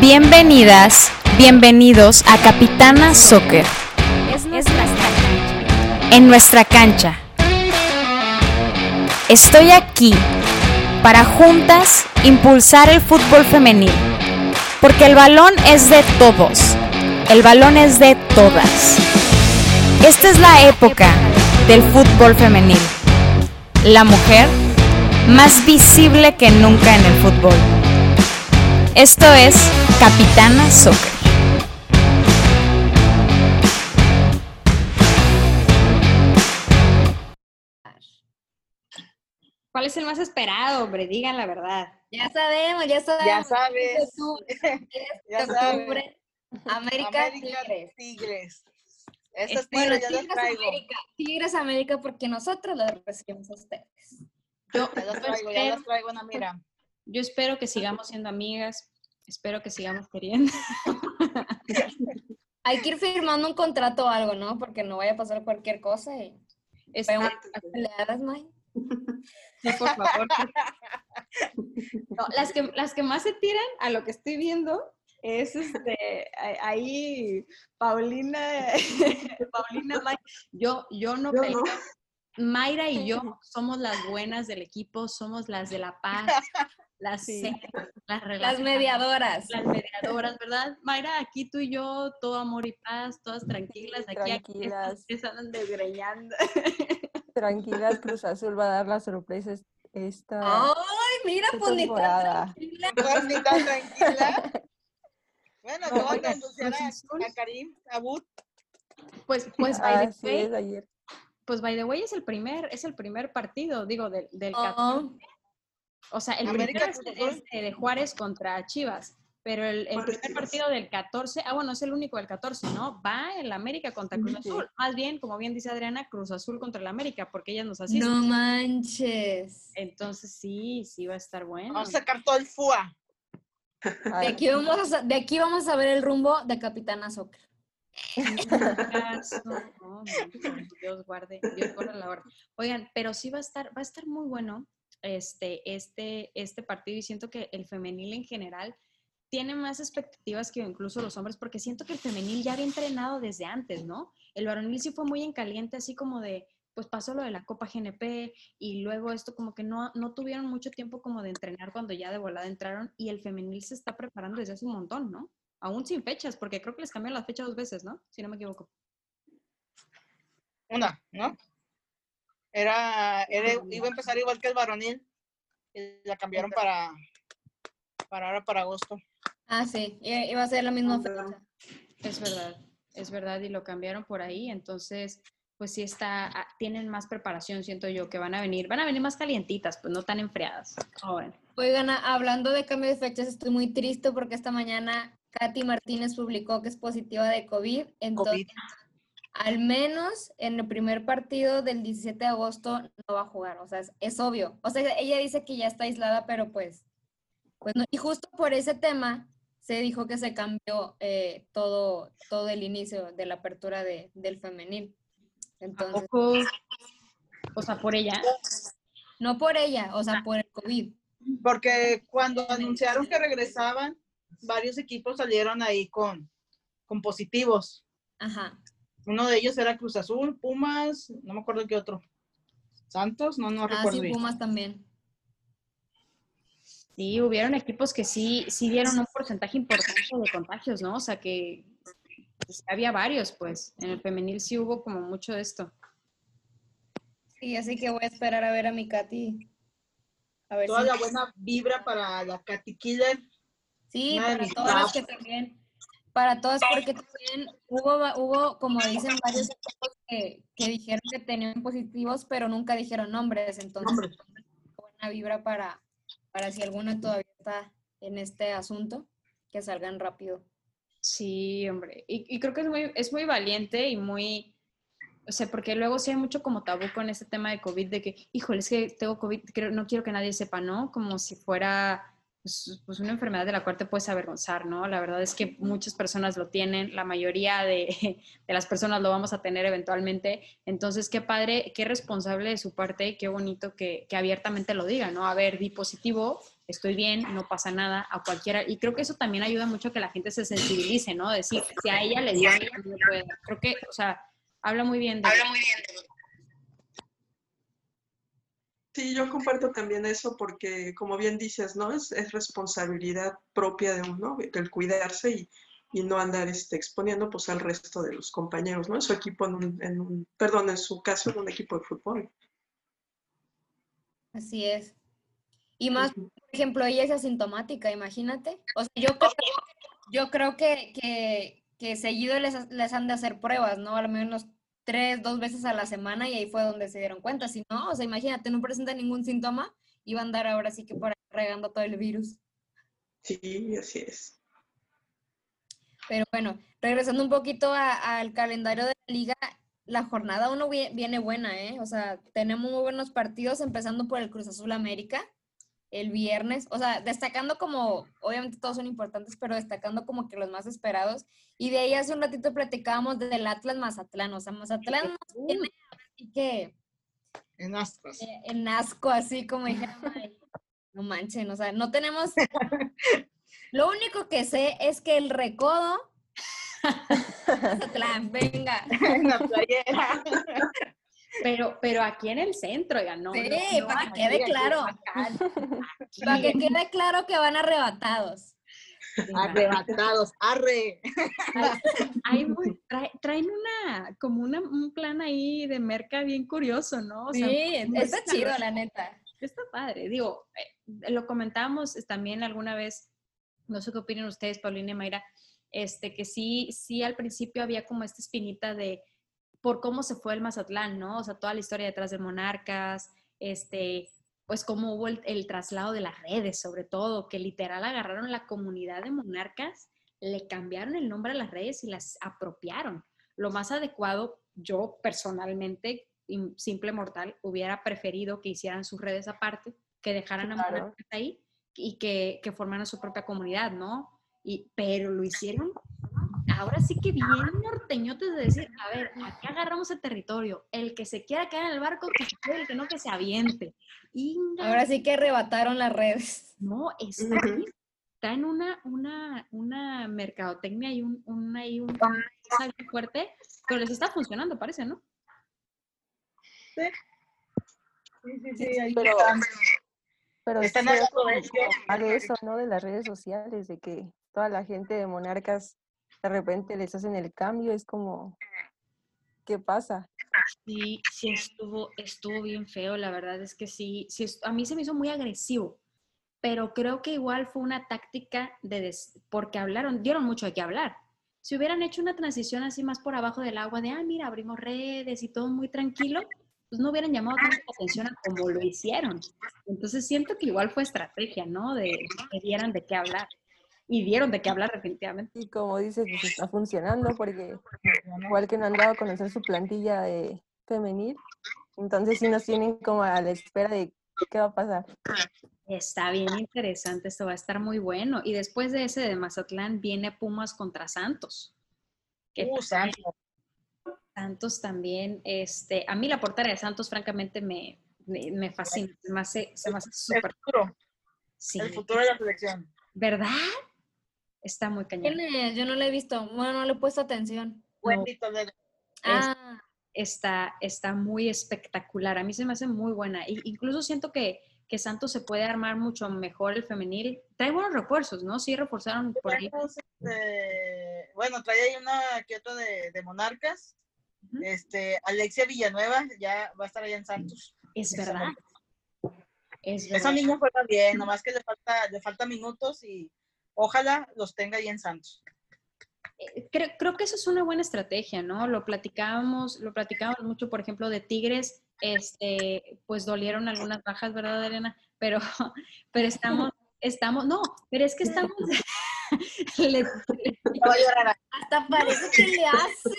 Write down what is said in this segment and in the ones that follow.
Bienvenidas, bienvenidos a Capitana Soccer. En nuestra cancha. Estoy aquí para juntas impulsar el fútbol femenil. Porque el balón es de todos. El balón es de todas. Esta es la época del fútbol femenil. La mujer más visible que nunca en el fútbol. Esto es Capitana Soccer. ¿Cuál es el más esperado, hombre? Digan la verdad. Ya sabemos, ya sabemos. Ya sabes. ya Octubre, sabes. América, América Tigres. Tigres. Bueno, tigres ya las Tigres traigo. América, Tigres América, porque nosotros los recibimos a ustedes. Yo, yo traigo, ya las traigo, una mira. Yo espero que sigamos siendo amigas. Espero que sigamos queriendo. Hay que ir firmando un contrato o algo, ¿no? Porque no vaya a pasar cualquier cosa y Exacto. peleadas, May. Sí, por favor. No, las, que, las que más se tiran a lo que estoy viendo es este, ahí Paulina, Paulina, May- yo, yo no peleo. Mayra y yo somos las buenas del equipo, somos las de la paz, las, Sí. las Las mediadoras. las mediadoras, ¿verdad? Mayra, aquí tú y yo, todo amor y paz, todas tranquilas, aquí, aquí tranquilas. estas que se andan desgreñando. Tranquilas, Cruz Azul va a dar la sorpresa es- esta, Ay, mira, esta pues ni tan tranquila. Pues, ni tan tranquila. Bueno, No, anunciar Cruz a, a Karim Abud. Pues, pues, by the way, es, ayer. pues by the way es el primer, es el primer partido, digo, del, del 14. Oh, O sea, el América primero es, Cruz Azul. es de- de Juárez contra Chivas, pero el, el primer partido del 14, ah, bueno, es el único del 14, ¿no? Va el América contra Cruz Sí. Azul. Más bien, como bien dice Adriana, Cruz Azul contra el América, porque ellas nos asisten. no manches. Entonces sí, sí va a estar bueno. Vamos a sacar todo el FUA. De aquí, vamos a, de aquí vamos a ver el rumbo de Capitana Soccer. no, Dios guarde, Dios guarde la hora. Oigan, pero sí va a estar, va a estar muy bueno este, este, este partido y siento que el femenil en general tiene más expectativas que incluso los hombres, porque siento que el femenil ya había entrenado desde antes, ¿no? El varonil sí fue muy en caliente, así como de, pues pasó lo de la Copa GNP y luego esto como que no, no tuvieron mucho tiempo como de entrenar cuando ya de volada entraron y el femenil se está preparando desde hace un montón, ¿no? Aún sin fechas, porque creo que les cambiaron la fecha dos veces, ¿no? Si no me equivoco. Una, ¿no? Era, era- iba a empezar igual que el varonil. Y la cambiaron para, para ahora, para agosto. Ah, sí, i- iba a ser la misma fecha. Es verdad, es verdad, y lo cambiaron por ahí, entonces, pues sí está, ah, tienen más preparación, siento yo, que van a venir, van a venir más calientitas, pues no tan enfriadas. ven. Oigan, hablando de cambio de fechas, estoy muy triste porque esta mañana Katy Martínez publicó que es positiva de COVID. Entonces, COVID. Al menos en el primer partido del 17 de agosto no va a jugar. O sea, es, es obvio. O sea, ella dice que ya está aislada, pero pues, pues no. Y justo por ese tema se dijo que se cambió eh, todo, todo el inicio de la apertura de, del femenil. Entonces, Poco, o sea, por ella. no por ella, o sea, por el COVID. Porque cuando anunciaron que regresaban, varios equipos salieron ahí con, con positivos. Ajá. Uno de ellos era Cruz Azul, Pumas, no me acuerdo qué otro. Santos, no, no Ah, recuerdo sí, bien. Pumas también. Sí, hubieron equipos que sí, sí dieron un porcentaje importante de contagios, ¿no? O sea, que pues, había varios, pues, en el femenil sí hubo como mucho de esto. Sí, así que voy a esperar a ver a mi Katy. A ver Toda si... la buena vibra para la Katy Killer. Sí, una para todas las que también, para todas, porque también hubo, hubo como dicen varios equipos que, que dijeron que tenían positivos, pero nunca dijeron nombres, entonces Nombres. buena vibra para, para si alguna todavía está en este asunto, que salgan rápido. Sí, hombre. Y, y creo que es muy, es muy valiente y muy, o sea, porque luego sí hay mucho como tabú con este tema de COVID, de que, híjole, es que tengo COVID, creo- no quiero que nadie sepa, ¿no? Como si fuera pues, pues, una enfermedad de la cual te puedes avergonzar, ¿no? La verdad es que muchas personas lo tienen, la mayoría de, de las personas lo vamos a tener eventualmente. Entonces, qué padre, qué responsable de su parte y qué bonito que, que abiertamente lo diga, ¿no? A ver, di positivo estoy bien, no pasa nada, a cualquiera. Y creo que eso también ayuda mucho a que la gente se sensibilice, ¿no? Decir, si a ella le dio, a mí también me puede dar. Creo que, o sea, habla muy bien de... Habla muy bien de Sí, yo comparto también eso porque, como bien dices, ¿no? Es, es responsabilidad propia de uno el cuidarse y, y no andar este, exponiendo pues al resto de los compañeros, ¿no? En su equipo, en un, en un, perdón, en su caso, en un equipo de fútbol. Así es. Y más, por ejemplo, ella es asintomática, imagínate. O sea, yo creo, yo creo que, que, que seguido les, les han de hacer pruebas, ¿no? Al menos tres, dos veces a la semana y ahí fue donde se dieron cuenta. Si no, o sea, imagínate, no presenta ningún síntoma y va a andar ahora sí que por ahí regando todo el virus. Sí, así es. Pero bueno, regresando un poquito al calendario de la liga, la jornada uno vie- viene buena, ¿eh? O sea, tenemos muy buenos partidos, empezando por el Cruz Azul América el viernes, o sea, destacando como, obviamente todos son importantes, pero destacando como que los más esperados. Y de ahí hace un ratito platicábamos del Atlas Mazatlán, o sea, Mazatlán nos tiene así que En ascuas. eh, en asco, así como dijeron, "Ay, no manchen, o sea, no tenemos... Lo único que sé es que el recodo... Mazatlán, venga. En la playera. Pero, pero aquí en el centro, ya no. Sí, no, no para que quede claro. acá, aquí. Para que quede claro que van arrebatados. Arrebatados. Arre. Hay muy- trae- traen una, como una, un plan ahí de merca bien curioso, ¿no? O sea, Sí, muy está chido, sabroso. la neta. Está padre. Digo, eh, lo comentábamos también alguna vez, no sé qué opinan ustedes, Paulina y Mayra, este, que sí, sí al principio había como esta espinita de por cómo se fue el Mazatlán, ¿no? O sea, toda la historia detrás de Monarcas, este, pues cómo hubo el, el traslado de las redes, sobre todo, que literal agarraron la comunidad de Monarcas, le cambiaron el nombre a las redes y las apropiaron. Lo más adecuado, yo personalmente, im- simple mortal, hubiera preferido que hicieran sus redes aparte, que dejaran a. Monarcas ahí y que, que formaran su propia comunidad, ¿no? Y, pero lo hicieron ahora sí que bien norteñotes de decir, a ver, aquí agarramos el territorio, el que se quiera quedar en el barco, que se quede, el que no, que se aviente. Inga, Ahora sí que arrebataron las redes. no, está, está en una, una, una mercadotecnia y un, un, ahí un, una bien fuerte, pero les está funcionando, parece, ¿no? Sí, sí, sí. ahí pero- están. Pero Están sí, hablando de eso, ¿no? De las redes sociales, de que toda la gente de Monarcas de repente les hacen el cambio, es como, ¿qué pasa? Sí, sí estuvo, estuvo bien feo, la verdad es que sí, sí a mí se me hizo muy agresivo, pero creo que igual fue una táctica de porque hablaron, dieron mucho de qué hablar. Si hubieran hecho una transición así más por abajo del agua, de, ah, mira, abrimos redes y todo muy tranquilo, pues no hubieran llamado tanta atención a como lo hicieron. Entonces siento que igual fue estrategia, ¿no? De que dieran de qué hablar. Y dieron de qué hablar definitivamente. Y como dices, pues está funcionando porque igual que no han dado a conocer su plantilla de femenil, entonces sí nos tienen como a la espera de qué va a pasar. Está bien interesante, esto va a estar muy bueno. Y después de ese de Mazatlán viene Pumas contra Santos. Que Uh, también- santo. Santos también, este, a mí la portera de Santos francamente me, me, me fascina, se me hace, se me hace El súper, futuro. sí, El futuro de la selección. ¿verdad? Está muy cañón. ¿Quién es? Yo no le he visto. Bueno, no le he puesto atención. Toledo. Ah, Está, está muy espectacular, a mí se me hace muy buena. Y incluso siento que, que Santos se puede armar mucho mejor el femenil. Trae buenos refuerzos, ¿no? Sí reforzaron por ahí. Este, bueno, trae ahí una que otra de, de Monarcas. Este, Alexia Villanueva ya va a estar allá en Santos. Es verdad. Es Esa verdad. niña juega bien, nomás que le falta, le falta minutos y ojalá los tenga ahí en Santos. Eh, Creo, creo que eso es una buena estrategia, ¿no? Lo platicábamos, lo platicábamos mucho, por ejemplo, de Tigres, este, pues dolieron algunas bajas, ¿verdad, Elena? Pero, pero estamos, estamos, no, pero es que estamos, le- llorar. hasta parece que le hace.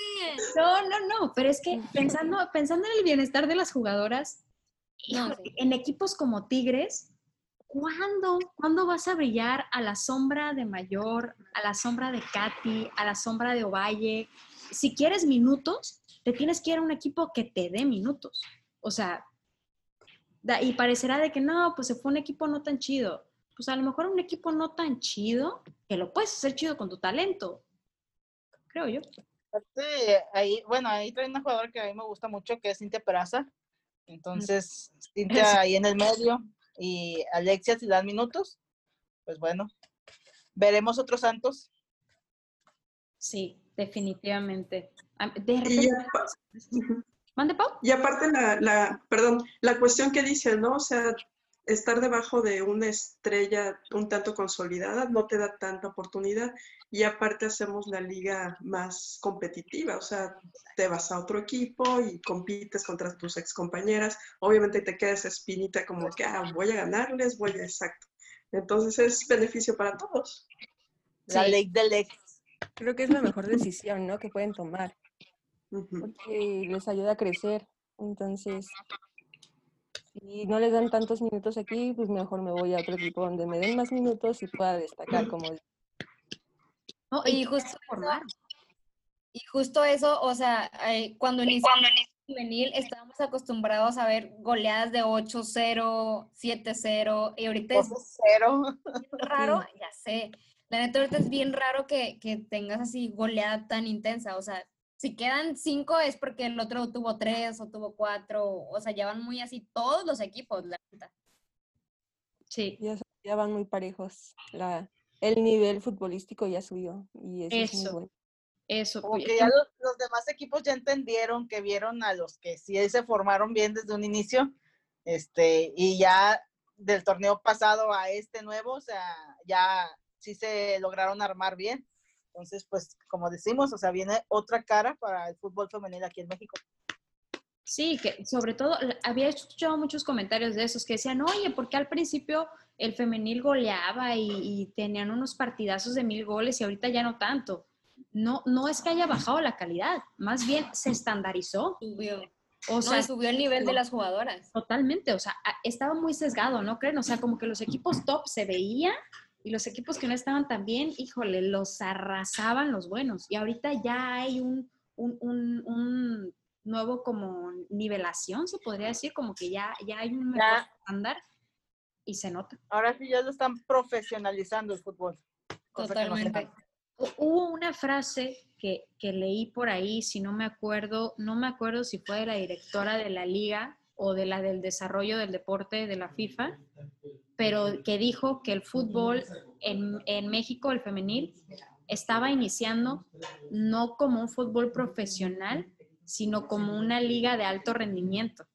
no, no, no, pero es que pensando, pensando en el bienestar de las jugadoras, No, sí. en equipos como Tigres, ¿cuándo, ¿cuándo vas a brillar a la sombra de Mayor, a la sombra de Katy, a la sombra de Ovalle? Si quieres minutos, te tienes que ir a un equipo que te dé minutos. O sea, y parecerá de que no, pues se fue un equipo no tan chido. pues a lo mejor un equipo no tan chido, que lo puedes hacer chido con tu talento, creo yo. Aparte, ahí, bueno, ahí trae una jugadora que a mí me gusta mucho, que es Cintia Peraza. Entonces, Cintia ahí en el medio y Alexia si dan minutos, pues bueno, veremos otros Santos. Sí, definitivamente. Am- De Y, repente. ¿Mande, Pau? y aparte la, la, perdón, la cuestión que dice, ¿no? O sea, estar debajo de una estrella un tanto consolidada no te da tanta oportunidad y aparte hacemos la liga más competitiva, o sea, te vas a otro equipo y compites contra tus excompañeras, obviamente te queda esa espinita como que, ah, voy a ganarles, voy a, exacto. Entonces es beneficio para todos. La Sí. ley del ex. Creo que es la mejor decisión, ¿no? Que pueden tomar, porque les ayuda a crecer. Entonces, si no les dan tantos minutos aquí, pues mejor me voy a otro equipo donde me den más minutos y pueda destacar como No, Y justo formar. Y justo eso, o sea, eh, cuando inició el juvenil estábamos acostumbrados a ver goleadas de 8-0, 7-0, y ahorita es cero. raro, ya sé, la neta ahorita es bien raro que, que tengas así goleada tan intensa, o sea, si quedan 5 es porque el otro tuvo 3 o tuvo 4, o sea, ya van muy así todos los equipos, la neta. Sí, ya, ya van muy parejos. La, el nivel futbolístico ya subió y eso, es muy Eso. bueno. eso. Como que ya los, los demás equipos ya entendieron que vieron a los que sí se formaron bien desde un inicio, este, y ya del torneo pasado a este nuevo, o sea, ya sí se lograron armar bien. Entonces, pues, como decimos, o sea, viene otra cara para el fútbol femenil aquí en México. Sí, que sobre todo había escuchado muchos comentarios de esos que decían, oye, ¿por qué al principio el femenil goleaba y, y tenían unos partidazos de mil goles y ahorita ya no tanto? No, no es que haya bajado la calidad, más bien se estandarizó. Subió, O no, sea, subió el nivel de las jugadoras. totalmente, o sea, estaba muy sesgado, ¿no creen? O sea, como que los equipos top se veían y los equipos que no estaban tan bien, híjole, los arrasaban los buenos. Y ahorita ya hay un, un, un- un nuevo como nivelación, se podría decir, como que ya, ya hay un mejor Ya. estándar y se nota. Ahora sí ya lo están profesionalizando el fútbol. no Totalmente. Hubo una frase que, que leí por ahí, si no me acuerdo, no me acuerdo si fue de la directora de la liga o de la del desarrollo del deporte de la FIFA, pero que dijo que el fútbol en, en México, el femenil, estaba iniciando no como un fútbol profesional, sino como una liga de alto rendimiento.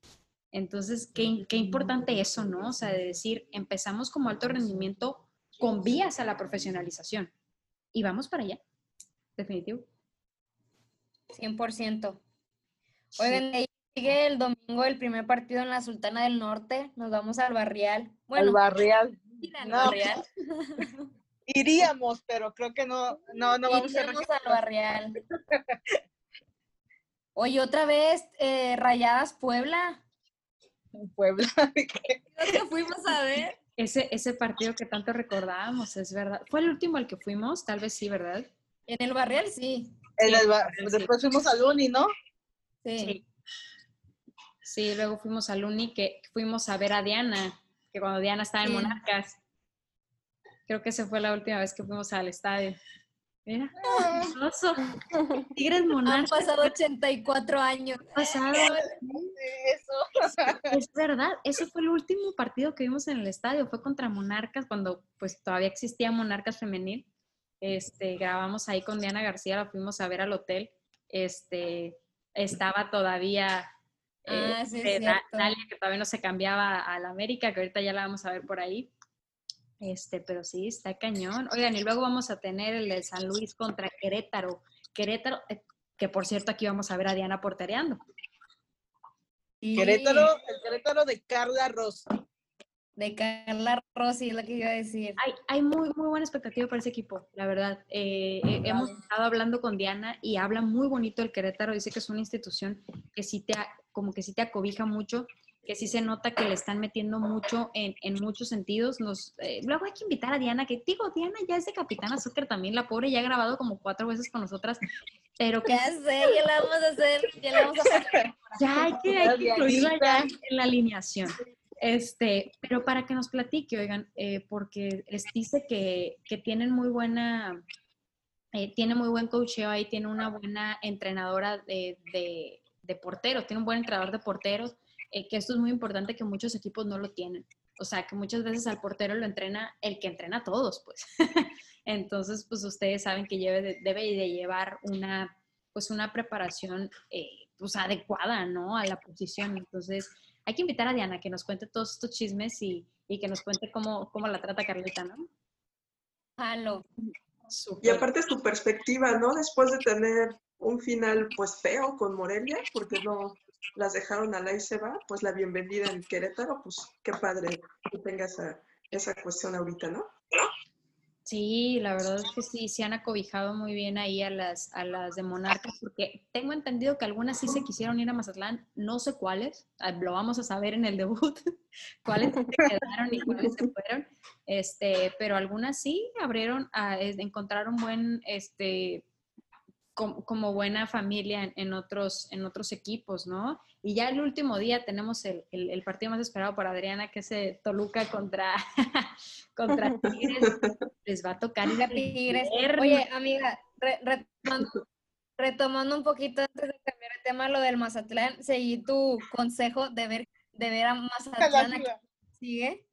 Entonces, qué, qué importante eso, ¿no? O sea, de decir, empezamos como alto rendimiento con vías a la profesionalización. Y vamos para allá, definitivo. 100%. Oigan, sigue el domingo el primer partido en la Sultana del Norte. Nos vamos al Barrial. El Bueno, barrial. al no. Barrial. Iríamos, pero creo que no, no, no vamos a Iríamos al Barrial. Oye, otra vez, eh, Rayadas Puebla. Puebla. Creo que fuimos a ver. Ese, ese partido que tanto recordábamos, es verdad. ¿Fue el último al que fuimos? Tal vez sí, ¿verdad? En el Barrial, sí. En Sí, el bar- sí. Después fuimos al Uni, ¿no? Sí. Sí. Sí, luego fuimos al Uni, que fuimos a ver a Diana, que cuando Diana estaba en Sí. Monarcas. Creo que esa fue la última vez que fuimos al estadio. Mira, hermoso. Tigres Han Monarcas. pasado 84 años. pasado. Eso. Es verdad, ese fue el último partido que vimos en el estadio, fue contra Monarcas, cuando pues todavía existía Monarcas Femenil. Este, grabamos ahí con Diana García, la fuimos a ver al hotel. Este, estaba todavía eh, Ah, sí, cierto. Dalia, que todavía no se cambiaba a la América, que ahorita ya la vamos a ver por ahí. Este, pero sí, está cañón. Oigan, y luego vamos a tener el de San Luis contra Querétaro. Querétaro, eh, que por cierto aquí vamos a ver a Diana portereando. Sí, Querétaro, el Querétaro de Carla Ross. De Carla Rossi, es lo que iba a decir. Hay, hay muy, muy buena expectativa para ese equipo, la verdad. Eh, eh, hemos estado hablando con Diana y habla muy bonito del Querétaro. Dice que es una institución que sí te, a- como que sí te acobija mucho, que sí se nota que le están metiendo mucho en, en muchos sentidos. Nos, eh, luego hay que invitar a Diana, que digo, Diana ya es de Capitana Soccer también, la pobre ya ha grabado como cuatro veces con nosotras, pero que Ya sé, ya la vamos a hacer, ya la vamos a hacer. ya hay que, hay que La incluirla ya en la alineación. Este, pero para que nos platique, oigan, eh, porque les dice que, que tienen muy buena, eh, tiene muy buen coacheo ahí, tiene una buena entrenadora de, de, de porteros, tiene un buen entrenador de porteros, eh, que esto es muy importante que muchos equipos no lo tienen. O sea, que muchas veces al portero lo entrena el que entrena a todos, pues. Entonces, pues ustedes saben que debe de, llevar una, pues una preparación eh, pues adecuada, ¿no? A la posición. Entonces, hay que invitar a Diana que nos cuente todos estos chismes y, y que nos cuente cómo, cómo la trata Carlita, ¿no? Y aparte su perspectiva, ¿no? Después de tener un final pues feo con Morelia, porque no las dejaron a la y se va, pues la bienvenida en Querétaro, pues qué padre que tenga esa, esa cuestión ahorita, ¿no? Sí, la verdad es que sí, se han acobijado muy bien ahí a las, a las de Monarcas, porque tengo entendido que algunas sí se quisieron ir a Mazatlán, no sé cuáles, ah, lo vamos a saber en el debut, cuáles se quedaron y cuáles se fueron, este, pero algunas sí abrieron, a, encontraron buen, este, como, como buena familia en, en otros, en otros equipos, ¿no? Y ya el último día tenemos el, el- el partido más esperado para Adriana, que es eh, Toluca contra, contra Tigres. Les va a tocar ir a Tigres. Oye, amiga, re- retomando, retomando un poquito antes de cambiar el tema, lo del Mazatlán, seguí tu consejo de ver, de ver a Mazatlán a que sigue.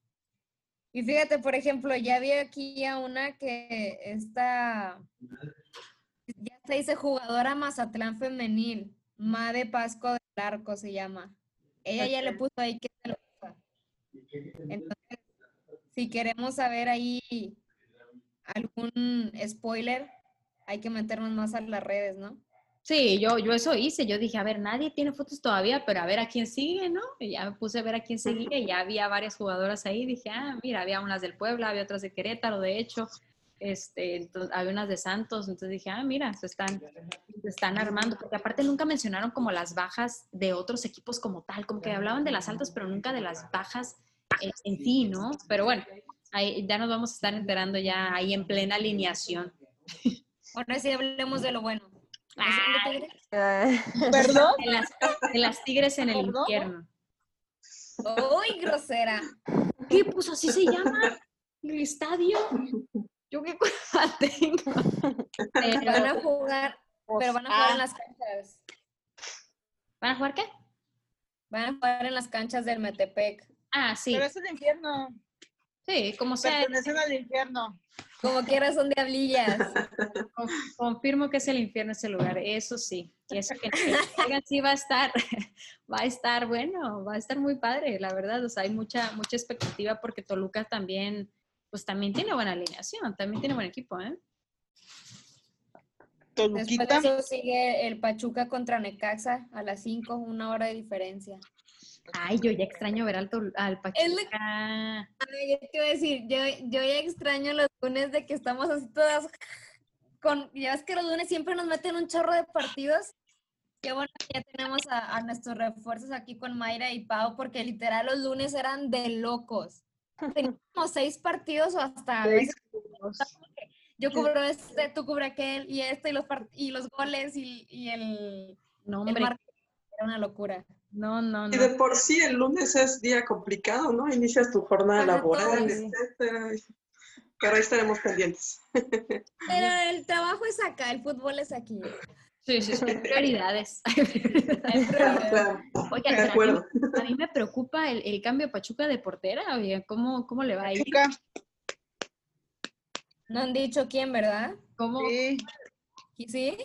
Y fíjate, por ejemplo, ya vi aquí a una que está, se dice jugadora Mazatlán femenil, Made Pasco del Arco se llama. Ella ya le puso ahí que se lo usa. Entonces, si queremos saber ahí algún spoiler, hay que meternos más a las redes, ¿no? Sí, yo, yo eso hice. Yo dije, a ver, nadie tiene fotos todavía, pero a ver a quién sigue, ¿no? Y ya me puse a ver a quién seguía y ya había varias jugadoras ahí. Dije, ah, mira, había unas del Puebla, había otras de Querétaro, de hecho. Este, entonces, había unas de Santos. Entonces dije, ah, mira, se están, se están armando. Porque aparte nunca mencionaron como las bajas de otros equipos como tal. Como que hablaban de las altas, pero nunca de las bajas en, en sí, ¿no? Pero bueno, ahí, ya nos vamos a estar enterando ya ahí en plena alineación. Ahora sí hablemos de lo bueno. Ah, ¿Perdón? De las, de las tigres en el ¿Perdón? infierno. ¡Uy, grosera! ¿Qué? Pues así se llama el estadio. Yo qué culpa tengo. Van a jugar, pero van a jugar en las canchas. ¿Van a jugar qué? Van a jugar en las canchas del Metepec. Ah, sí. Pero es el infierno. Sí, como sea, Pertenecen al infierno. Como quieras son diablillas. con- confirmo que es el infierno ese lugar. Eso sí. Y eso que sí va a estar, va a estar bueno, va a estar muy padre, la verdad. O sea, hay mucha, mucha expectativa porque Toluca también, pues también tiene buena alineación, también tiene buen equipo, ¿eh? Después Toluquita. de eso sigue el Pachuca contra Necaxa a las 5, una hora de diferencia. Ay, yo ya extraño ver al, al Es lo- Pachuca. Ay, yo te iba a decir, yo, yo ya extraño los lunes de que estamos así todas con, ya ves que los lunes siempre nos meten un chorro de partidos. Qué bueno que ya tenemos a, a nuestros refuerzos aquí con Mayra y Pau, porque literal los lunes eran de locos. Teníamos como seis partidos o hasta veces yo cubro este, tú cubres aquel y este y los, part- y los goles y, y el, No, el hombre, marcador. Era una locura. no, no, Y no. de por sí el lunes es día complicado, ¿no? Inicias tu jornada Para laboral, todos. etcétera. Pero ahí estaremos pendientes. Pero el trabajo es acá, el fútbol es aquí. Sí, sí, sí, hay prioridades. Oigan, de a mí- acuerdo. A mí me preocupa el, el cambio de Pachuca de portera, oye, ¿cómo, cómo le va a ir? Pachuca. No han dicho quién, ¿verdad? ¿Cómo? Sí. ¿Y sí?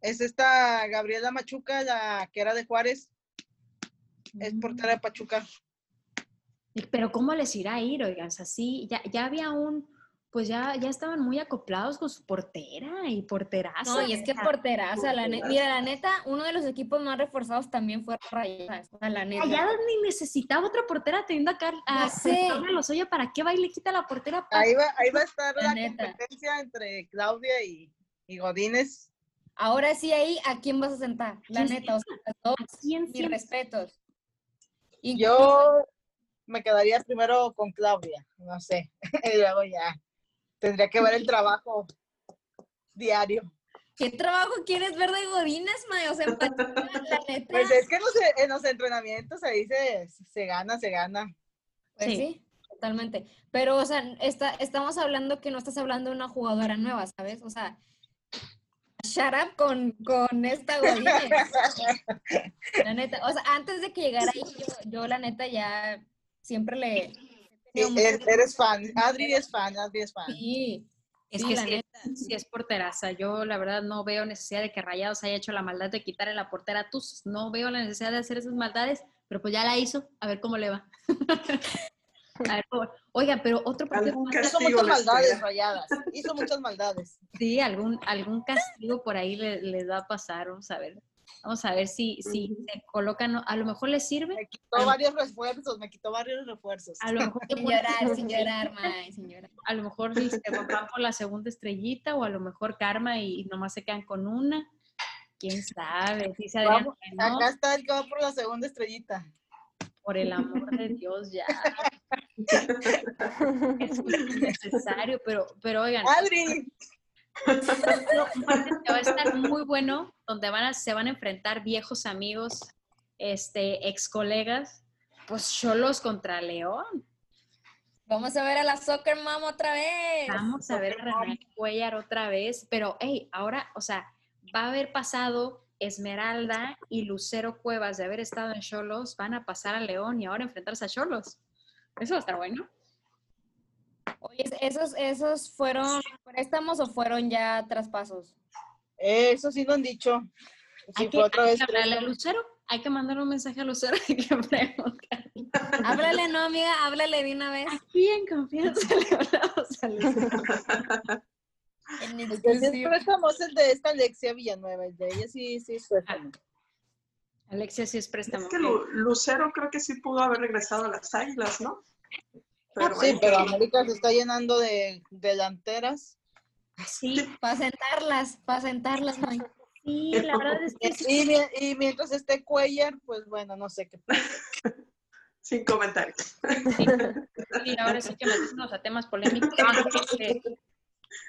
Es esta Gabriela Machuca, la que era de Juárez. Es Mm. portera de Pachuca. Pero ¿cómo les irá a ir, oigan? O sea, sí, ya, ya había un, pues ya, ya estaban muy acoplados con su portera y porteraza. No, y es que o sea, porteraza, la neta. Mira, la neta, uno de los equipos más reforzados también fue Rayadas, o sea, la neta. Rayadas ni necesitaba otra portera teniendo acá a sé. Carla Lozoya, ¿para qué va y le quita la portera? Ahí va, ahí va a estar La la, neta. competencia entre Claudia y, y Godínez. Ahora sí ahí, ¿a quién vas a sentar? La ¿Quién neta, o sea, las dos, ¿A quién mis siempre? respetos. Y Yo me quedaría primero con Claudia, no sé. y luego ya. Tendría que ver el trabajo diario. ¿Qué trabajo quieres ver de Godines, Mae? O sea, la neta. Pues es que en los, en los entrenamientos ahí se, se gana, se gana. Pues Sí. sí. totalmente. Pero, o sea, está, estamos hablando que no estás hablando de una jugadora nueva, ¿sabes? O sea, shut up con, con esta Godínez. La neta, o sea, antes de que llegara ahí, yo, yo la neta ya siempre le... tenido mucho- eres, eres fan. Adri es fan, Adri es fan. Sí, Es Sí, que la sí, sí es porteraza. Yo la verdad no veo necesidad de que Rayados haya hecho la maldad de quitarle la portera a Tuzos. No veo la necesidad de hacer esas maldades, pero pues ya la hizo. A ver cómo le va. A ver cómo- Oiga, pero otro partido Hizo muchas maldades, rayadas. Hizo muchas maldades. Sí, algún, algún castigo por ahí le- les va a pasar, vamos a ver. Vamos a ver si, si se colocan, a lo mejor les sirve, Me quitó varios refuerzos, me quitó varios refuerzos. a lo mejor, sin llorar, sin llorar, May, sin llorar. a lo mejor sí, se van por la segunda estrellita o a lo mejor karma y, nomás se quedan con una. ¿Quién sabe? Dice Adrián Vamos, que no, Acá está el que va por la segunda estrellita. por el amor de Dios, ya. Es necesario, pero, pero oigan, Adri, va a estar muy bueno, donde van a, se van a enfrentar viejos amigos, este, ex colegas, pues Cholos contra León. Vamos a ver a la Soccer Mom otra vez. Vamos a ver a René Cuellar otra vez, pero hey, ahora, o sea, va a haber pasado Esmeralda y Lucero Cuevas de haber estado en Cholos, van a pasar a León y ahora enfrentarse a Cholos. Eso va a estar bueno. Oye, ¿esos, ¿esos fueron préstamos o fueron ya traspasos? eso sí lo han dicho. Sí, Hay que, otra hay vez. que hablarle a Lucero, hay que mandar un mensaje a Lucero y que preguntar. Háblale, no, amiga, háblale de una vez. Aquí en confianza le hablamos a Lucero. En El que sí es exclusiva. préstamo es el de esta Alexia Villanueva. El de ella sí, sí es préstamo. Alexia sí es préstamo. Es que Lu- Lucero creo que sí pudo haber regresado a las águilas, ¿no? Pero Sí, pero América se está llenando de delanteras. Sí, Para sentarlas, para sentarlas, May. sí, la verdad es que sí. Y, mi- y mientras esté Cuellar, pues bueno, no sé qué pasa. Sin comentarios. Sí, ahora sí que meternos a temas polémicos.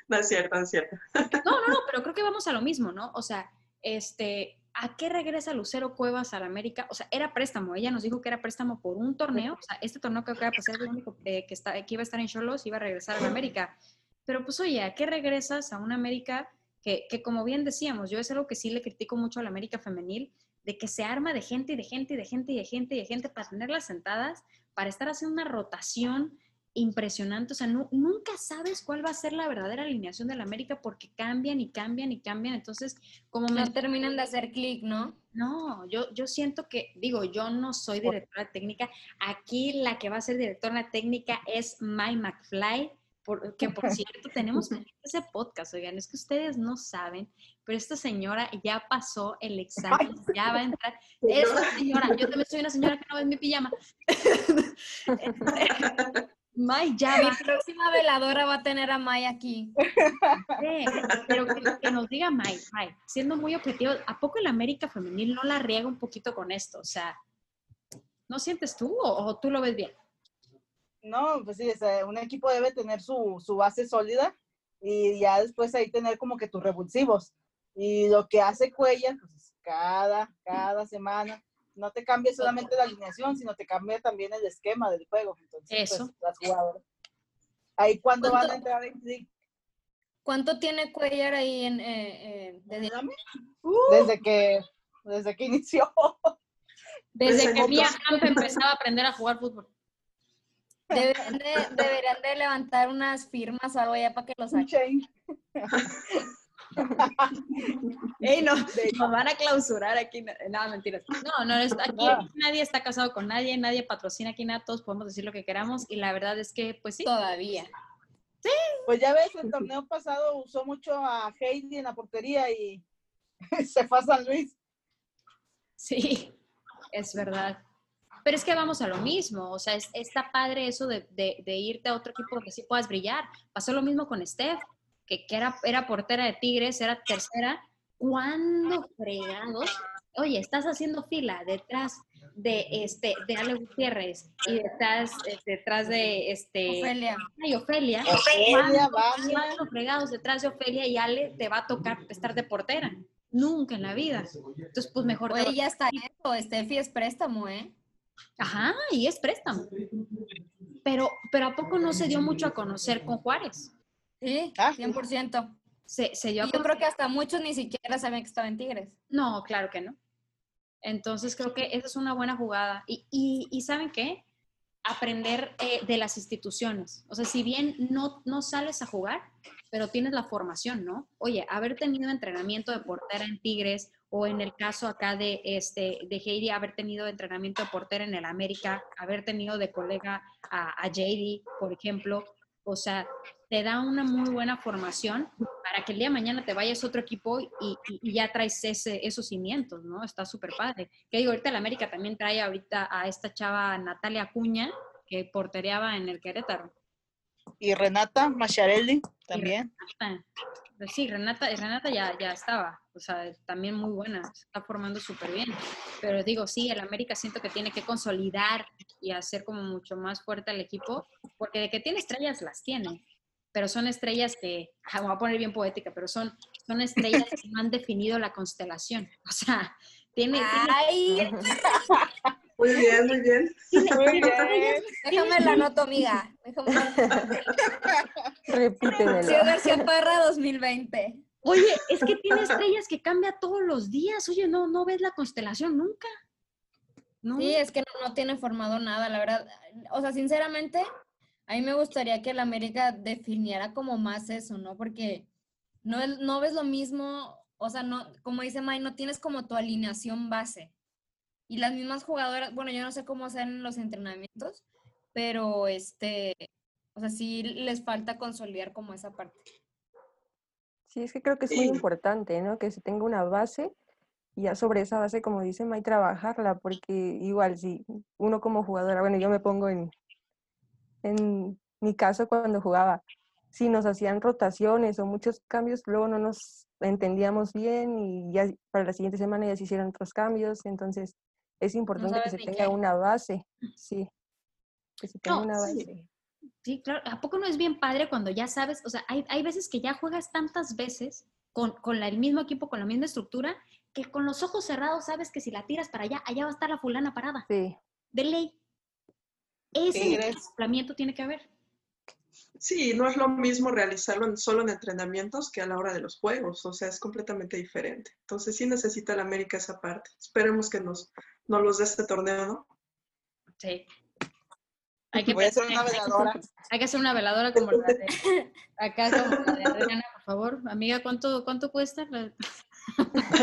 No es cierto, no es cierto. No, no, no, pero creo que vamos a lo mismo, ¿no? O sea, este, ¿a qué regresa Lucero Cuevas al América? O sea, era préstamo. Ella nos dijo que era préstamo por un torneo. O sea, este torneo que está, que iba a estar en Cholos, iba a regresar al América. Pero pues, oye, ¿a qué regresas a un América que, que, como bien decíamos, yo es algo que sí le critico mucho al América femenil, de que se arma de gente y de gente y de gente y de gente y de gente para tenerlas sentadas, para estar haciendo una rotación impresionante. O sea, nu- nunca sabes cuál va a ser la verdadera alineación del América porque cambian y cambian y cambian. Entonces, como me... No terminan de hacer clic, ¿no? No, yo, yo siento que, digo, yo no soy directora técnica. Aquí la que va a ser directora técnica es Mai McFly, por- que por cierto tenemos ese podcast, oigan, es que ustedes no saben, pero esta señora ya pasó el examen, ya va a entrar. Esta señora, yo también soy una señora que no ve mi pijama. Mai ya Mi próxima veladora va a tener a May aquí. Sí, pero que, que nos diga Mai, Mai, siendo muy objetivo, ¿a poco el América femenil no la riega un poquito con esto? O sea, ¿no sientes tú o, o tú lo ves bien? No, pues sí, o sea, un equipo debe tener su, su base sólida y ya después ahí tener como que tus revulsivos. Y lo que hace Cuellar, pues es cada, cada semana, no te cambia solamente la alineación, sino te cambia también el esquema del juego. Entonces, pues, Eso. las jugadoras. Ahí cuando van a entrar en clic, ¿Cuánto tiene Cuellar ahí en, eh, eh, dígame, desde que, desde que inició. Desde que Pues, Mia Hamm empezaba a aprender a jugar fútbol. Deberían de, deberían de levantar unas firmas o algo ya para que lo saquen. Ey, no, nos van a clausurar aquí. No, no, mentiras. No, no, está- aquí No. nadie está casado con nadie, nadie patrocina aquí nada, todos podemos decir lo que queramos y la verdad es que, pues sí, Todavía. Pues ya ves, el torneo pasado usó mucho a Heidi en la portería y se fue a San Luis. Sí, es verdad. Pero es que vamos a lo mismo, o sea, es, está padre eso de, de- de irte a otro equipo donde sí puedas brillar. Pasó lo mismo con Steph, que, que era, era portera de Tigres, era tercera. ¿Cuándo fregados? Oye, estás haciendo fila detrás de este de Ale Gutiérrez y detrás, eh, detrás de este Ofelia. ay, Ofelia. Ofelia, ¿Cuándo- fregados detrás de Ofelia y Ale te va a tocar estar de portera? Nunca en la vida. Entonces, pues mejor Oye, ya está eso. Steffi es préstamo, ¿eh? Ajá, y es préstamo. pero, pero ¿a poco no se dio mucho a conocer con Juárez? Sí, Ah. 100%. Se, se yo creo que hasta muchos ni siquiera sabían que estaba en Tigres. No, claro que no. Entonces creo que esa es una buena jugada. Y, y- y ¿saben qué? Aprender eh, de las instituciones. O sea, si bien no, no sales a jugar, pero tienes la formación, ¿no? Oye, haber tenido entrenamiento de portera en Tigres o en el caso acá de, este, de Heidi, haber tenido entrenamiento de portera en el América, haber tenido de colega a, a JD, por ejemplo. O sea, te da una muy buena formación para que el día de mañana te vayas a otro equipo y, y- y ya traes ese, esos cimientos, ¿no? Está súper padre. Que digo, ahorita el América también trae ahorita a esta chava Natalia Acuña, que portereaba en el Querétaro. Y Renata Macharelli también. Renata, pues sí, Renata, Renata ya, ya estaba, o sea, también muy buena, se está formando súper bien. Pero digo, sí, el América siento que tiene que consolidar y hacer como mucho más fuerte al equipo, porque de que tiene estrellas, las tiene, pero son estrellas que, ah, me voy a poner bien poética, pero son, son estrellas que no han definido la constelación. O sea, tiene, tiene- Ay, Muy bien, muy bien. Muy bien. déjame la anoto, amiga. Déjame la anoto. Repítemelo. Rocío García Parra 2020. Oye, es que tiene estrellas que cambia todos los días. Oye, no, no ves la constelación nunca. No. Sí, es que no, no tiene formado nada, la verdad. O sea, sinceramente, a mí me gustaría que el América definiera como más eso, ¿no? Porque no, es- no ves lo mismo, o sea, no, como dice May, no tienes como tu alineación base. Y las mismas jugadoras, bueno, yo no sé cómo sean los entrenamientos, pero este, o sea, sí les falta consolidar como esa parte. Sí, es que creo que es muy importante, ¿no? Que se tenga una base y ya sobre esa base, como dice May, trabajarla, porque igual si uno como jugadora, bueno, yo me pongo en, en mi caso cuando jugaba, si nos hacían rotaciones o muchos cambios, luego no nos entendíamos bien y ya para la siguiente semana ya se hicieron otros cambios, entonces es importante que se tenga qué. una base, sí, que se tenga No, una sí. base. Sí, claro. ¿A poco no es bien padre cuando ya sabes? O sea, hay, hay veces que ya juegas tantas veces con, con la- el mismo equipo, con la misma estructura, que con los ojos cerrados sabes que si la tiras para allá, allá va a estar la fulana parada. Sí, De ley. Ese Tigres. acoplamiento tiene que haber. Sí, no es lo mismo realizarlo en- solo en entrenamientos que a la hora de los juegos, o sea, es completamente diferente. Entonces sí necesita el América esa parte. Esperemos que nos, nos los dé este torneo, ¿no? Sí. Hay que, Voy a hacer una hay que- veladora. hay que hacer una veladora como la de acá, como la de Adriana, por favor. Amiga, ¿cuánto, cuánto cuesta? La-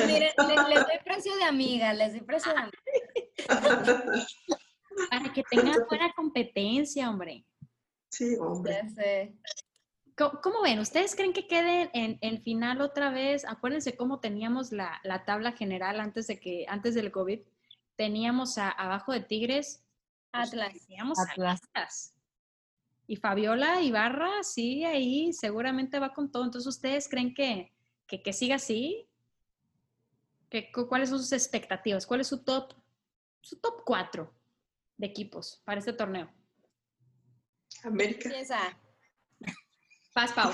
Miren, le- les doy precio de amiga, les doy precio de amiga. Para que tengan buena competencia, hombre. Sí, hombre. ¿Cómo, cómo ven? ¿Ustedes creen que quede en, en final otra vez? Acuérdense cómo teníamos la, la tabla general antes de que, antes del COVID. Teníamos a- abajo de Tigres. pues, Atlas. Teníamos a Atlas. Atlas. Y Fabiola Ibarra sigue ahí, seguramente va con todo. Entonces, ¿ustedes creen que, que, que siga así? ¿Qué- cu- ¿Cuáles son sus expectativas? ¿Cuál es su top, su top 4 de equipos para este torneo? América. Empieza. Vas, Pau.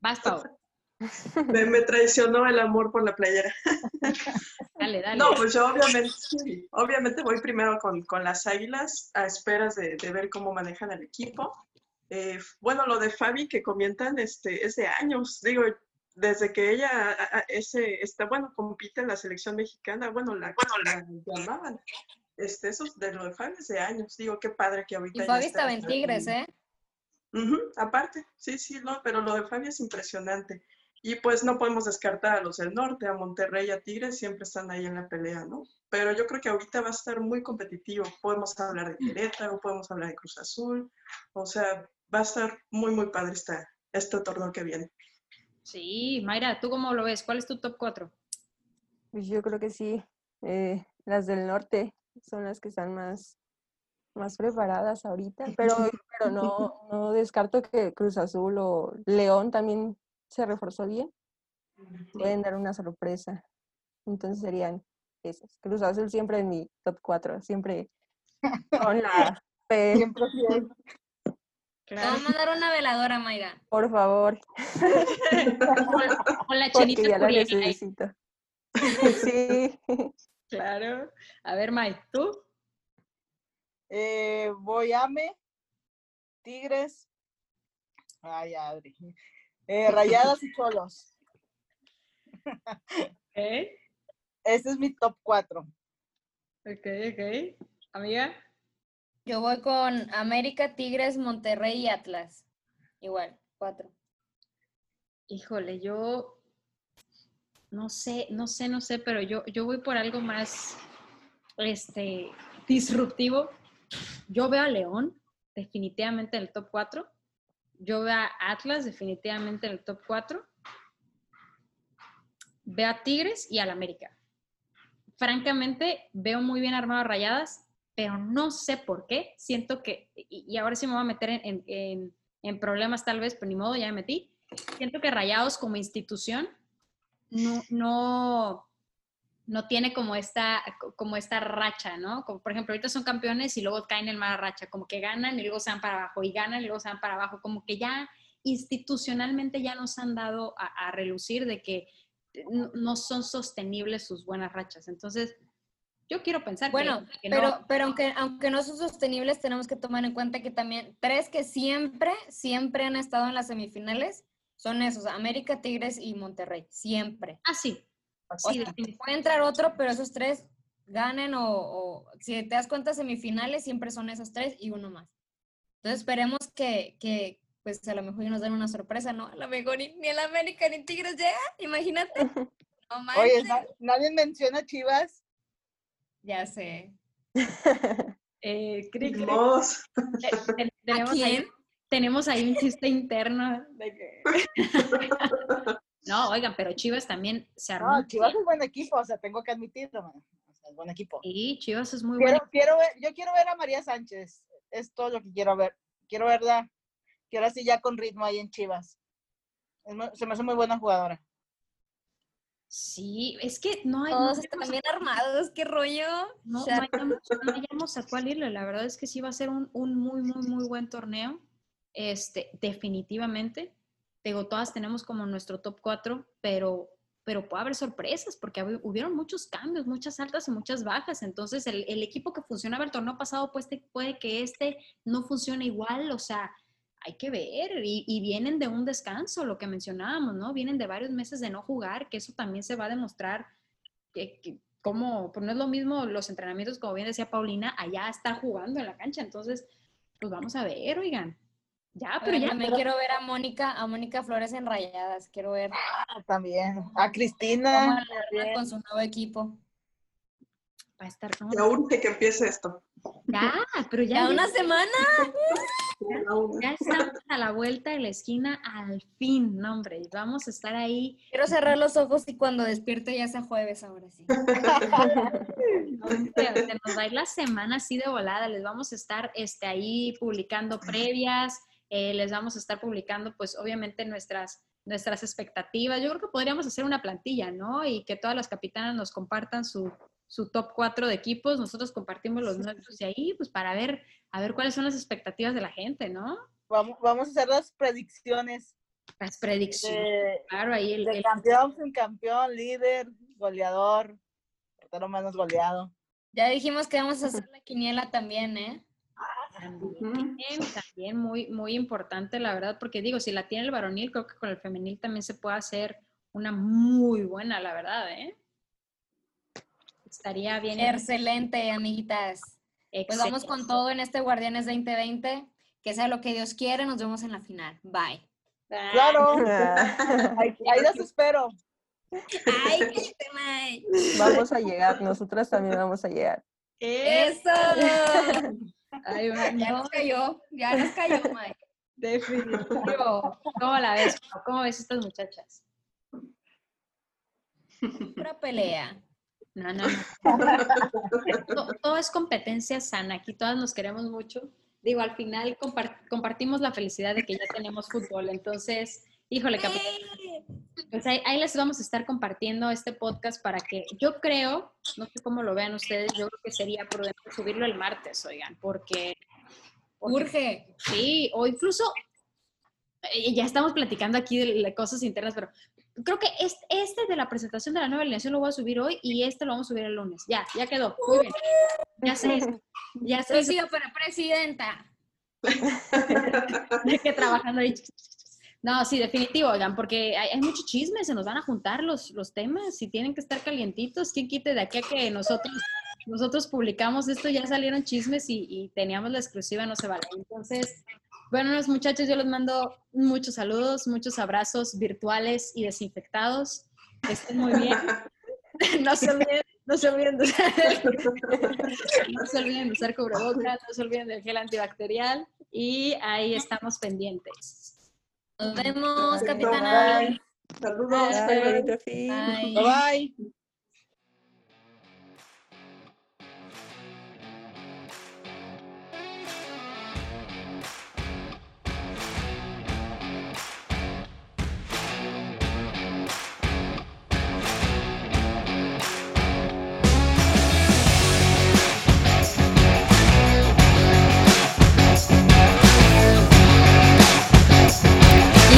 Vas, Pau. Me, me traicionó el amor por la playera. Dale, dale. No, pues yo obviamente, obviamente voy primero con, con las águilas a esperas de, de ver cómo manejan el equipo. Eh, bueno, lo de Fabi que comentan este, es de años, digo, desde que ella a- a- ese, está, bueno, compite en la selección mexicana, bueno, la, la llamaban. Este, eso de lo de Fabi es de años, digo, qué padre que ahorita Y Fabi estaba en Tigres, ¿eh? Aparte, sí, sí, no, pero lo de Fabi es impresionante. Y pues no podemos descartar a los del norte, a Monterrey, a Tigres, siempre están ahí en la pelea, ¿no? Pero yo creo que ahorita va a estar muy competitivo. Podemos hablar de Querétaro, podemos hablar de Cruz Azul, o sea, va a estar muy, muy padre esta, este torneo que viene. Sí, Mayra, ¿tú cómo lo ves? ¿Cuál es tu top 4? Pues yo creo que sí. eh, las del norte son las que están más, más preparadas ahorita, pero, pero no, no descarto que Cruz Azul o León también se reforzó bien. Pueden dar una sorpresa. Entonces serían esos. Cruz Azul siempre en mi top 4, siempre con la P, Siempre. Te voy a mandar una veladora, Mayra. por favor, Con la porque chenita ya la necesito. Sí. Claro. A ver, May, ¿tú? Eh, voy a me Tigres. Ay, Adri. Eh, rayadas y Cholos. Ok, Ese es mi top 4. ok, ok. Amiga. Yo voy con América, Tigres, Monterrey y Atlas. Igual, cuatro. Híjole, yo no sé, no sé, no sé, pero yo, yo voy por algo más este, disruptivo. Yo veo a León definitivamente en el top 4. Yo veo a Atlas definitivamente en el top 4. Veo a Tigres y al América. Francamente, veo muy bien armado a Rayadas, pero no sé por qué. Siento que, y, ahora sí me voy a meter en, en- en- en problemas tal vez, pero ni modo, ya me metí. Siento que Rayados como institución no, no, no tiene como esta, como esta racha, ¿no? Como, por ejemplo, ahorita son campeones y luego caen en mala racha, como que ganan y luego se van para abajo, y ganan y luego se van para abajo, como que ya institucionalmente ya nos han dado a, a relucir de que no, no son sostenibles sus buenas rachas. Entonces, yo quiero pensar que- Bueno, que, no. pero, pero aunque, aunque no son sostenibles, tenemos que tomar en cuenta que también tres que siempre, siempre han estado en las semifinales son esos, América, Tigres y Monterrey. Siempre. Ah, sí. O Sí, sea, puede entrar otro, pero esos tres ganen o, o si te das cuenta, semifinales siempre son esos tres y uno más. Entonces esperemos que, que pues a lo mejor nos den una sorpresa, ¿no? A lo mejor ni, ni el América ni Tigres llega, imagínate. No Oye, na- nadie menciona Chivas. Ya sé. Eh, cri, cri. Tenemos, ahí, quién? Tenemos ahí un chiste interno de que... no, oigan, pero Chivas también se armó. No, Chivas es buen equipo, o sea, tengo que admitirlo. man. O sea, es buen equipo. Sí, Chivas es muy bueno. Quiero, quiero ver, yo quiero ver a María Sánchez. Es todo lo que quiero ver. Quiero verla. Quiero así ya con ritmo ahí en Chivas. Se me hace muy buena jugadora. Sí, es que no hay... no Todos hallamos- están bien armados, qué rollo. No, O sea, no hallamos, no hallamos a cuál irle. La verdad es que sí va a ser un, un muy, muy, muy buen torneo. Este, definitivamente. Digo, todas tenemos como nuestro top 4, pero, pero puede haber sorpresas porque hubieron muchos cambios, muchas altas y muchas bajas. Entonces, el, equipo que funcionaba el torneo pasado, pues puede que este no funcione igual. O sea, hay que ver. Y, vienen de un descanso, lo que mencionábamos, ¿no? Vienen de varios meses de no jugar, que eso también se va a demostrar que, que como, pues no es lo mismo los entrenamientos, como bien decía Paulina, allá estar jugando en la cancha. Entonces, pues vamos a ver, oigan. Ya, pero ya. también quiero ver a Mónica, a Mónica Flores en Rayadas. Quiero ver Ah, También. A Cristina. también. con su nuevo equipo. Va a estar, no, Ya urge que empiece esto. ya, pero ya, Ya una semana. Ya estamos a la vuelta de la esquina al fin, no, hombre. Vamos a estar ahí. Quiero cerrar los ojos y cuando despierte ya sea jueves ahora sí. se nos va a ir la semana así de volada. Les vamos a estar este, ahí publicando previas. Eh, les vamos a estar publicando, pues, obviamente, nuestras nuestras expectativas. Yo creo que podríamos hacer una plantilla, ¿no? Y que todas las capitanas nos compartan su, su top 4 de equipos, nosotros compartimos los nuestros y ahí, pues para ver, a ver cuáles son las expectativas de la gente, ¿no? Vamos, vamos a hacer las predicciones Las predicciones. de, Claro, ahí el, de el- campeón, subcampeón, líder, goleador, portero menos goleado. Ya dijimos que vamos a hacer la quiniela también, ¿eh? También, también muy, muy importante, la verdad, porque digo, si la tiene el varonil, creo que con el femenil también se puede hacer una muy buena, la verdad, ¿eh? Estaría bien. Excelente, amiguitas. Pues vamos con Excelente. todo en este Guardianes 2020. Que sea lo que Dios quiere. Nos vemos en la final. Bye. Claro, Ah, ahí, ahí los espero. Ay, qué tema. Vamos a llegar, nosotras también vamos a llegar. Eso. Ay, una- Ya no, nos cayó. Ya nos cayó, Mike. definitivo. ¿Cómo la ves? ¿Cómo ves estas muchachas? Pura pelea. No, no, no. To- Todo es competencia sana. Aquí todas nos queremos mucho. Digo, al final compar- compartimos la felicidad de que ya tenemos fútbol. Entonces, híjole, capitán, pues ahí, ahí les vamos a estar compartiendo este podcast para que yo creo, no sé cómo lo vean ustedes, yo creo que sería prudente subirlo el martes, oigan, porque, porque Urge. Sí, o incluso, eh, ya estamos platicando aquí de, cosas internas, pero creo que este, este de la presentación de la nueva alineación lo voy a subir hoy y este lo vamos a subir el lunes. Ya, ya quedó. Muy bien. Ya se hizo. Ya hizo. Presido para presidenta. que trabajando ahí. No, sí, definitivo, oigan, porque hay, hay, mucho chisme, se nos van a juntar los, los temas y tienen que estar calientitos. ¿Quién quite de aquí a que nosotros, nosotros publicamos esto? Ya salieron chismes y, teníamos la exclusiva, no se vale. Entonces, bueno, los muchachos, yo les mando muchos saludos, muchos abrazos virtuales y desinfectados. Estén muy bien. no se olviden, no se olviden de usar, no usar cubrebocas, no se olviden del gel antibacterial y ahí estamos pendientes. Nos vemos, capitana. Saludos. Bye, bye. Bye. Bye.